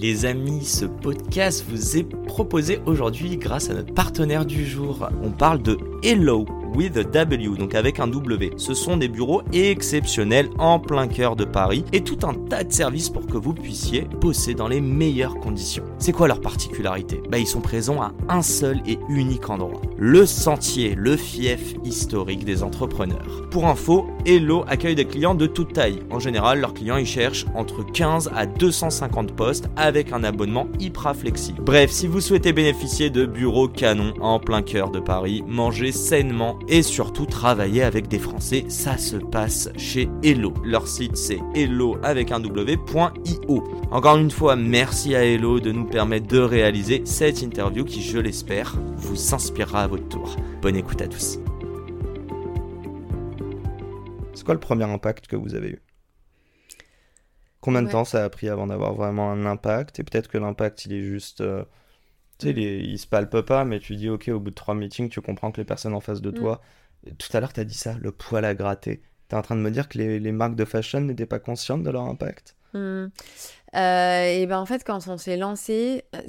Les amis, ce podcast vous est proposé aujourd'hui grâce à notre partenaire du jour. On parle de Hello with a W, donc avec un W. Ce sont des bureaux exceptionnels en plein cœur de Paris et tout un tas de services pour que vous puissiez bosser dans les meilleures conditions. C'est quoi leur particularité? Bah ils sont présents à un seul et unique endroit. Le sentier, le fief historique des entrepreneurs. Pour info, Hello accueille des clients de toute taille. En général, leurs clients ils cherchent entre 15 à 250 postes avec un abonnement hyper flexible. Bref, si vous souhaitez bénéficier de bureaux canons en plein cœur de Paris, mangez sainement et surtout travailler avec des Français, ça se passe chez Hello. Leur site c'est hello avec un w.io. Encore une fois, merci à Hello de nous permettre de réaliser cette interview qui, je l'espère, vous inspirera à votre tour. Bonne écoute à tous. C'est quoi le premier impact que vous avez eu? Combien de Ouais. temps ça a pris avant d'avoir vraiment un impact? Et peut-être que l'impact, il est juste... euh, tu sais, il, est- il se palpe pas, mais tu dis, ok, au bout de trois meetings, tu comprends que les personnes en face de Mm. toi... Tout à l'heure, tu as dit ça, le poil à gratter. T'es en train de me dire que les, les marques de fashion n'étaient pas conscientes de leur impact? Hmm. Euh, et ben en fait, quand on s'est lancé, euh,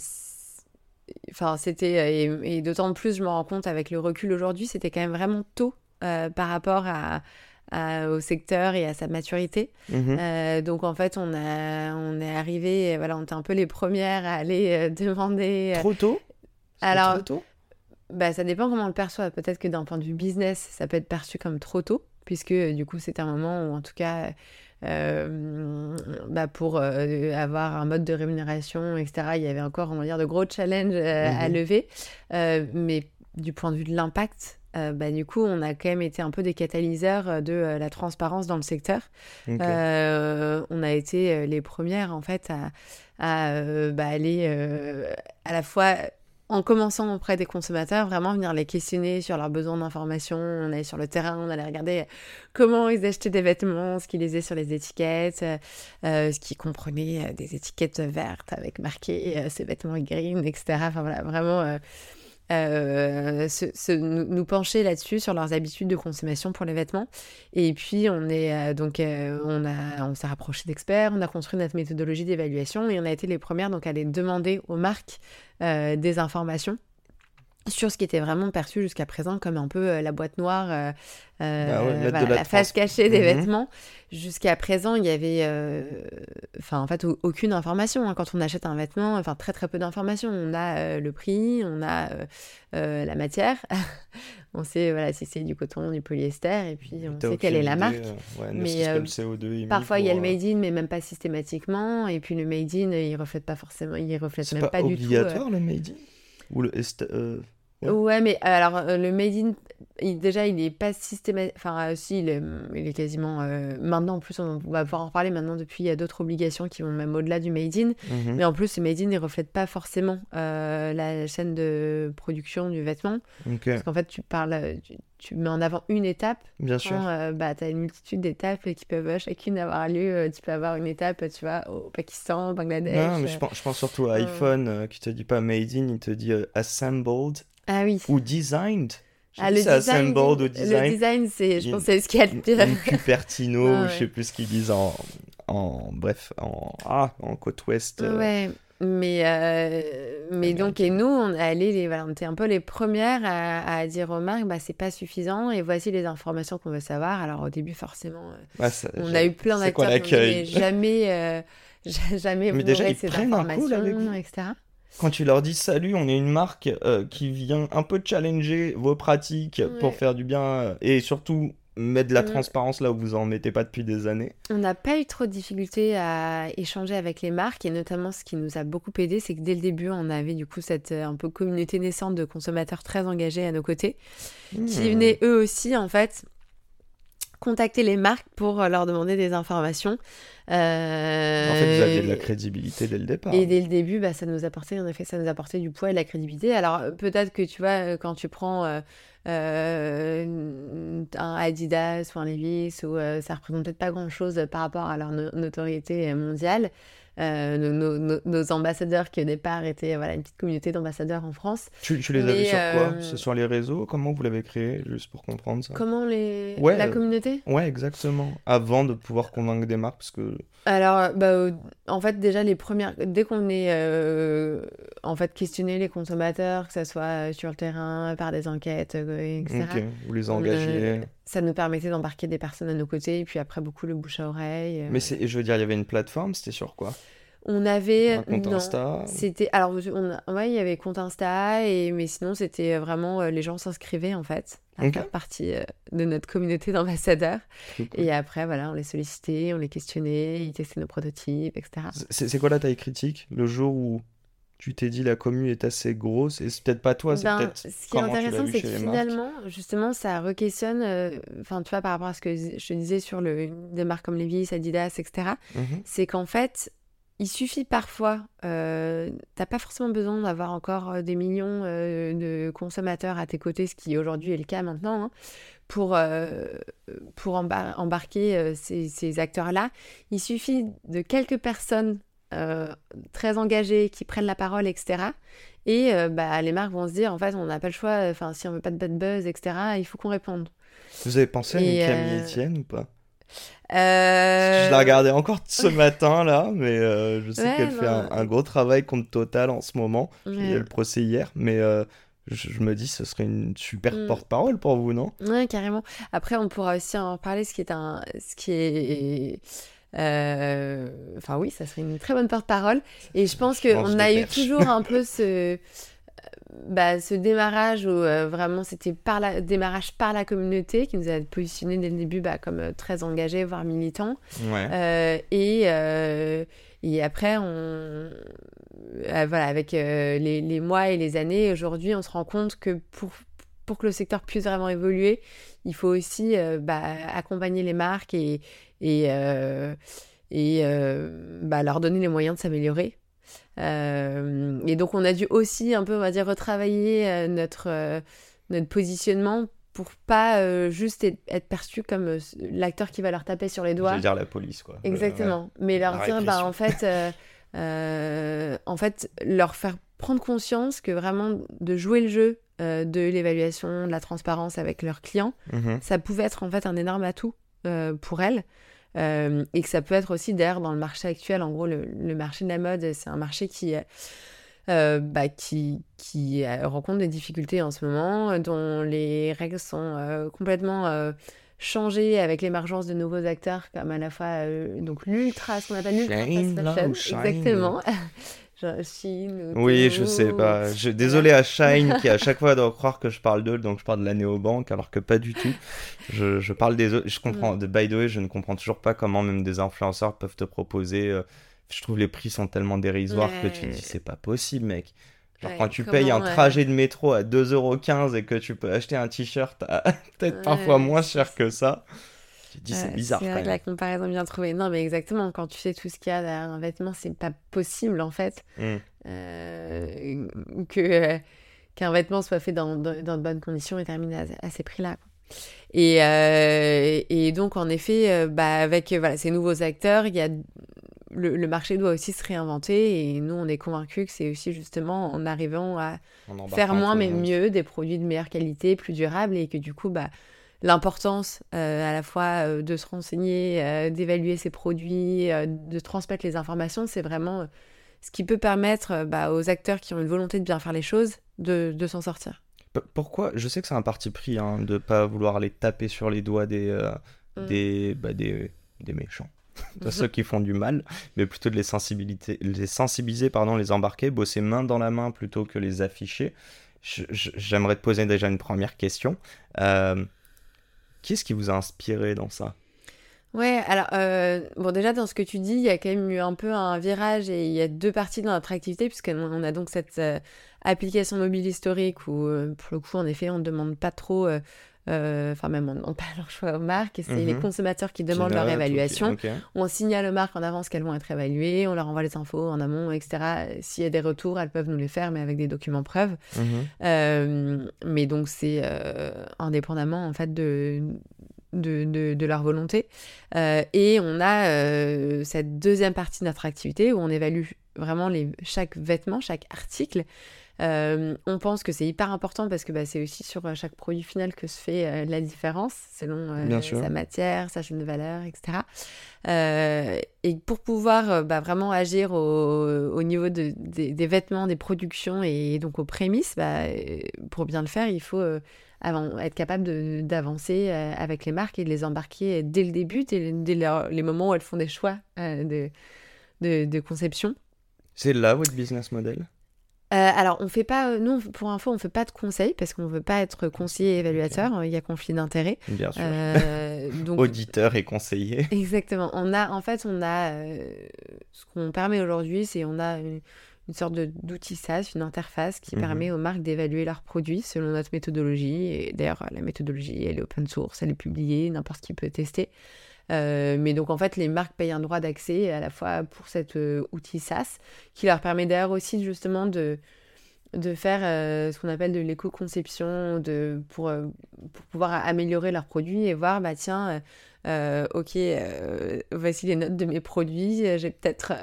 enfin c'était euh, et, et d'autant plus, je me rends compte avec le recul aujourd'hui, c'était quand même vraiment tôt euh, par rapport à, à- au secteur et à sa maturité. Mhm. Euh, donc en fait, on a on est arrivé, voilà, on était un peu les premières à aller euh, demander. euh, Trop tôt? Alors- trop tôt? Bah, ça dépend comment on le perçoit. Peut-être que d'un point de vue business, ça peut être perçu comme trop tôt, puisque du coup, c'était un moment où, en tout cas, euh, bah, pour euh, avoir un mode de rémunération, etc., il y avait encore, on va dire, de gros challenges euh, à Mhm. lever. Mais du point de vue de l'impact, euh, bah, du coup, on a quand même été un peu des catalyseurs euh, de euh, la transparence dans le secteur. Euh, on a été les premières en fait à, à, bah, aller à la fois en commençant auprès des consommateurs, vraiment venir les questionner sur leurs besoins d'information. On allait sur le terrain, on allait regarder comment ils achetaient des vêtements, ce qu'ils lisaient sur les étiquettes, euh, ce qui comprenait des étiquettes vertes avec marqué euh, ces vêtements green, etc. Enfin voilà, vraiment euh, euh, se- nous, pencher là-dessus sur leurs habitudes de consommation pour les vêtements. Et puis on est euh, donc euh, on a on s'est rapproché d'experts, on a construit notre méthodologie d'évaluation et on a été les premières donc à aller demander aux marques des informations sur ce qui était vraiment perçu jusqu'à présent comme un peu euh, la boîte noire, euh, euh, Bah ouais, voilà, la la face cachée des Mhm. vêtements. Jusqu'à présent, il y avait, euh, enfin en fait, au- aucune information hein. quand on achète un vêtement. Enfin, très très peu d'informations. On a euh, le prix, on a la matière, on sait voilà si c'est du coton, du polyester, et puis on sait quelle est la marque. ouais, Mais, serait-ce que le CO2 émis Parfois, il y a le made in, mais même pas systématiquement. Et puis le made in, il reflète pas forcément, il reflète C'est même pas, pas, du tout. euh, obligatoire le made in? Ou le est- euh, Ouais. Ouais, mais alors euh, le made in, il- déjà, il est pas systématique. Enfin, euh, si, il est, il est quasiment. euh, maintenant, en plus, on va pouvoir en reparler. Maintenant, depuis, il y a d'autres obligations qui vont même au-delà du made in. mhm. Mais en plus, ce made in, il reflète pas forcément euh, la chaîne de production du vêtement. Ok, Parce qu'en fait, tu parles, euh, tu, tu mets en avant une étape. bien sûr. Quand, euh, bah, tu as une multitude d'étapes qui peuvent euh, chacune avoir lieu. Euh, Tu peux avoir une étape, tu vois, au Pakistan, au Bangladesh. Non, mais euh. je pense, je pense surtout à euh. iPhone euh, qui te dit pas made in, il te dit euh, assembled Ah oui. ou designed. Ah, le design, assembled ou le design. design, c'est, je pense, c'est ce qu'il y a de pire. une Cupertino, Ah ou je ouais. sais plus ce qu'ils disent en, en bref, en, ah, en côte ouest. euh, Ouais, mais, euh, mais donc, et nous, on allé les, voilà, on était un peu les premières à, à dire aux marques, bah, c'est pas suffisant et voici les informations qu'on veut savoir. Alors, au début, forcément, euh, bah, ça- on a eu plein d'acteurs qui jamais, euh, ja- jamais Mais déjà, ils prennent un coup, là, avec vous etc. Quand tu leur dis salut, on est une marque euh, qui vient un peu challenger vos pratiques pour faire du bien euh, et surtout mettre de la Mm. transparence là où vous en mettez pas depuis des années. On n'a pas eu trop de difficultés à échanger avec les marques et notamment ce qui nous a beaucoup aidé, c'est que dès le début, on avait du coup cette euh, un peu communauté naissante de consommateurs très engagés à nos côtés, qui Hmm. venaient eux aussi en fait contacter les marques pour leur demander des informations. En fait, vous aviez de la crédibilité dès le départ. Et dès le début, bah, ça nous apportait, en effet, ça nous apportait du poids et de la crédibilité. Alors, peut-être que tu vois, quand tu prends euh, un Adidas ou un Levi's, ou, ça représente peut-être pas grand-chose par rapport à leur notoriété mondiale. Euh, nos, ambassadeurs qui au départ étaient voilà, une petite communauté d'ambassadeurs en France. Tu, les avais sur quoi? euh, Sur les réseaux? Comment vous l'avez créé Juste pour comprendre ça? Comment les... la communauté? Ouais, exactement. Avant de pouvoir convaincre des marques parce que... Alors, bah, en fait, déjà, les premières... dès qu'on est euh, en fait questionné les consommateurs, que ce soit sur le terrain, par des enquêtes, etc. Ok, vous les engagez ça nous permettait d'embarquer des personnes à nos côtés, et puis après beaucoup le bouche à oreille. Mais je veux dire, il y avait une plateforme, c'était sur quoi? On avait un compte Insta. C'était alors on ouais, il y avait compte Insta et mais sinon c'était vraiment euh, les gens s'inscrivaient en fait à faire partie euh, de notre communauté d'ambassadeurs et après voilà on les sollicitait, on les questionnait, ils testaient nos prototypes, etc. C'est quoi la taille critique le jour où tu t'es dit la commune est assez grosse et c'est peut-être pas toi, c'est ben, peut-être Ce qui est intéressant, c'est que finalement, justement, ça re-questionne, euh, enfin, tu vois, par rapport à ce que je te disais sur le, des marques comme Levi's, Adidas, etc., mhm. c'est qu'en fait, il suffit parfois, euh, t'as pas forcément besoin d'avoir encore euh, des millions euh, de consommateurs à tes côtés, ce qui aujourd'hui est le cas maintenant, hein, pour, pour embarquer ces, ces acteurs-là. Il suffit de quelques personnes très engagées qui prennent la parole, etc. Et bah, les marques vont se dire, en fait, on n'a pas le choix, enfin, si on veut pas de bad buzz, etc., il faut qu'on réponde. Vous avez pensé à une Camille Etienne ou pas? Euh... Je la regardais encore ce matin là, mais euh, je sais qu'elle fait un, gros travail contre Total en ce moment. J'ai eu le procès hier, mais euh, je, me dis ce serait une super mm. porte-parole pour vous, non? Ouais, carrément. Après, on pourra aussi en parler, ce qui est un, ce qui est Enfin oui, ça serait une très bonne porte-parole. Et je pense qu'on a eu toujours un peu ce, bah, ce démarrage où euh, vraiment c'était par la démarrage par la communauté qui nous a positionné dès le début bah, comme euh, très engagés voire militants. Euh, et et après on voilà avec les, les, mois et les années aujourd'hui on se rend compte que pour pour que le secteur puisse vraiment évoluer il faut aussi bah, accompagner les marques et et et bah, leur donner les moyens de s'améliorer et donc on a dû aussi un peu, on va dire, retravailler euh, notre, euh, notre positionnement pour pas juste être perçu comme l'acteur qui va leur taper sur les doigts. Je veux dire la police, quoi. Exactement. Mais leur dire, bah, en fait, en fait, leur faire prendre conscience que vraiment de jouer le jeu de l'évaluation, de la transparence avec leurs clients, mhm. ça pouvait être en fait un énorme atout pour elles. Euh, et que ça peut être aussi d'ailleurs dans le marché actuel. En gros, le, marché de la mode, c'est un marché qui, euh, bah, qui, qui rencontre des difficultés en ce moment, dont les règles sont complètement changées avec l'émergence de nouveaux acteurs comme à la fois donc l'ultra, ce qu'on appelle l'ultra fashion. Exactement. Oui, je sais pas. Je... Désolé à Shine qui à chaque fois doit croire que je parle d'eux, donc je parle de la néobanque, alors que pas du tout. Je, je parle des autres. Je comprends. De by the way, je ne comprends toujours pas comment même des influenceurs peuvent te proposer. Euh, je trouve les prix sont tellement dérisoires que tu te dis c'est pas possible, mec. Genre quand tu payes un trajet de métro à 2,15€ et que tu peux acheter un t-shirt peut-être parfois moins cher que ça. C'est bizarre. C'est vrai que la comparaison bien trouvée. Non, mais exactement. Quand tu sais tout ce qu'il y a derrière un vêtement, c'est pas possible en fait mm. euh, que euh, qu'un vêtement soit fait dans, dans, de bonnes conditions et terminé à, ces prix-là. Et, euh, et, donc, en effet, bah, avec voilà, ces nouveaux acteurs, il y a le, le, marché doit aussi se réinventer et nous, on est convaincus que c'est aussi justement en arrivant à faire moins mais mieux, des produits de meilleure qualité, plus durables et que du coup, bah, l'importance euh, à la fois euh, de se renseigner, euh, d'évaluer ses produits, de transmettre les informations, c'est vraiment ce qui peut permettre bah, aux acteurs qui ont une volonté de bien faire les choses de, s'en sortir. Pourquoi Je sais que c'est un parti pris hein, de ne pas vouloir aller taper sur les doigts des, mm. des, bah, des, des, méchants. de ceux qui font du mal, mais plutôt de les sensibiliser, les sensibiliser pardon, les embarquer, bosser main dans la main plutôt que les afficher. J'aimerais te poser déjà une première question. Qu'est-ce qui vous a inspiré dans ça? Ouais, alors, euh, bon, déjà, dans ce que tu dis, il y a quand même eu un peu un virage et il y a deux parties dans notre activité, puisqu'on a donc cette euh, application mobile historique où, euh, pour le coup, en effet, on ne demande pas trop enfin même on ne demande pas leur choix aux marques, c'est les Mhm. consommateurs qui demandent leur évaluation. On signale aux marques en avance qu'elles vont être évaluées, on leur envoie les infos en amont, etc. S'il y a des retours, elles peuvent nous les faire, mais avec des documents preuves. Mhm. Euh, mais donc c'est euh, indépendamment en fait de, de, de- de leur volonté. Euh, et on a euh, cette deuxième partie de notre activité où on évalue vraiment les, chaque vêtement, chaque article. Euh, on pense que c'est hyper important parce que bah, c'est aussi sur euh, chaque produit final que se fait euh, la différence selon euh, sa matière, sa chaîne de valeur, etc. Et pour pouvoir bah, vraiment agir au, au niveau de- des- des vêtements, des productions et donc aux prémices, bah, pour bien le faire, il faut avant, être capable d'avancer avec les marques et de les embarquer dès le début, dès, dès leur- les moments où elles font des choix de, de, de conception. C'est là votre business model? Euh, alors, on fait pas, euh, nous, pour info, on fait pas de conseils parce qu'on veut pas être conseiller et évaluateur. Il y a conflit d'intérêts. Bien sûr. Euh, donc, Auditeur et conseiller. Exactement. On a, en fait, on a euh, ce qu'on permet aujourd'hui, c'est on a une, une sorte d'outil SaaS, une interface qui Mhm. permet aux marques d'évaluer leurs produits selon notre méthodologie. Et d'ailleurs, la méthodologie, elle est open source, elle est publiée, n'importe qui peut tester. Euh, mais donc, en fait, les marques payent un droit d'accès à la fois pour cet euh, outil SaaS, qui leur permet d'ailleurs aussi justement de, de faire euh, ce qu'on appelle de l'éco-conception de, pour, pour pouvoir améliorer leurs produits et voir, bah tiens, ok, voici les notes de mes produits, j'ai peut-être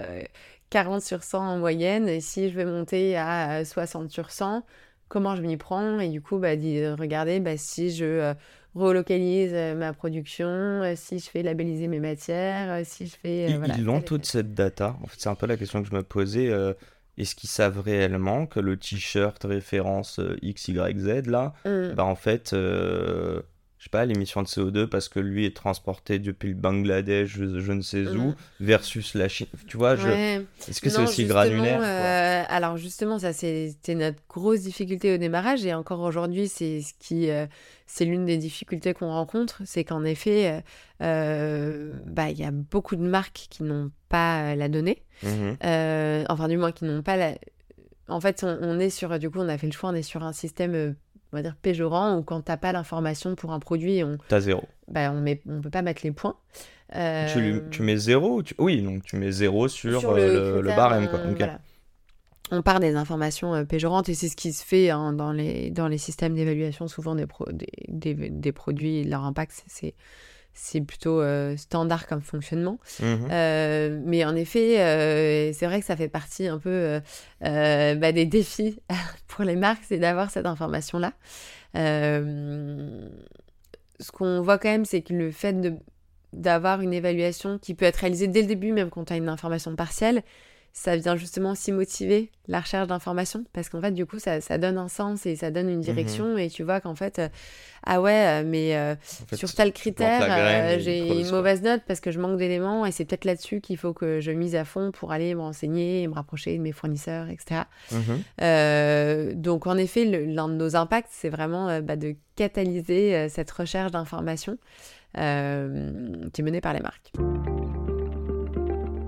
40 sur 100 en moyenne, et si je vais monter à euh, 60 sur 100, comment je m'y prends? Et du coup, bah, dis- regardez, bah, si je euh, relocalise euh, ma production, euh, si je fais labelliser mes matières, euh, si je fais... euh, Ils, voilà, ils ont telle et toute cette data. En fait, c'est un peu la question que je me posais. euh, Est-ce qu'ils savent réellement que le t-shirt référence euh, XYZ, là, telle. Mm. bah en fait, euh, je sais pas, l'émission de CO2 parce que lui est transporté depuis le Bangladesh, je, je ne sais où, Mm. versus la Chine. Tu vois, je... Ouais. est-ce que c'est aussi granulaire euh, Alors justement, ça c'était notre grosse difficulté au démarrage et encore aujourd'hui, c'est ce qui, euh, c'est l'une des difficultés qu'on rencontre, c'est qu'en effet, euh, euh, bah il y a beaucoup de marques qui n'ont pas la donnée, Mhm. Euh, enfin du moins qui n'ont pas la. En fait, on, on est sur, du coup, on a fait le choix, on est sur un système, on va dire péjorant, où quand t'as pas l'information pour un produit, on, T'as zéro. bah on met, on peut pas mettre les points. Tu, lui- Euh, tu mets zéro ou tu- Oui, donc tu mets zéro sur, sur euh, le, le critère, barème. Quoi. euh, voilà. On part des informations euh, péjorantes et c'est ce qui se fait hein, dans, les, dans les systèmes d'évaluation, souvent des, pro- des, des, des produits, leur impact, c'est- c'est plutôt euh, standard comme fonctionnement. Mhm. Euh, mais en effet, euh, c'est vrai que ça fait partie un peu bah, des défis pour les marques, c'est d'avoir cette information-là. Ce qu'on voit quand même, c'est que le fait d'avoir une évaluation qui peut être réalisée dès le début, même quand tu as une information partielle, ça vient justement aussi motiver la recherche d'informations parce qu'en fait, du coup, ça, ça donne un sens et ça donne une direction et tu vois qu'en fait, euh, ah ouais, euh, mais euh, En fait, sur tel critère, euh, j'ai une mauvaise note parce que je manque d'éléments et c'est peut-être là-dessus qu'il faut que je mise à fond pour aller me renseigner et me rapprocher de mes fournisseurs, etc. Mhm. Donc en effet, l'un de nos impacts, c'est vraiment bah, de catalyser cette recherche d'informations qui est menée par les marques.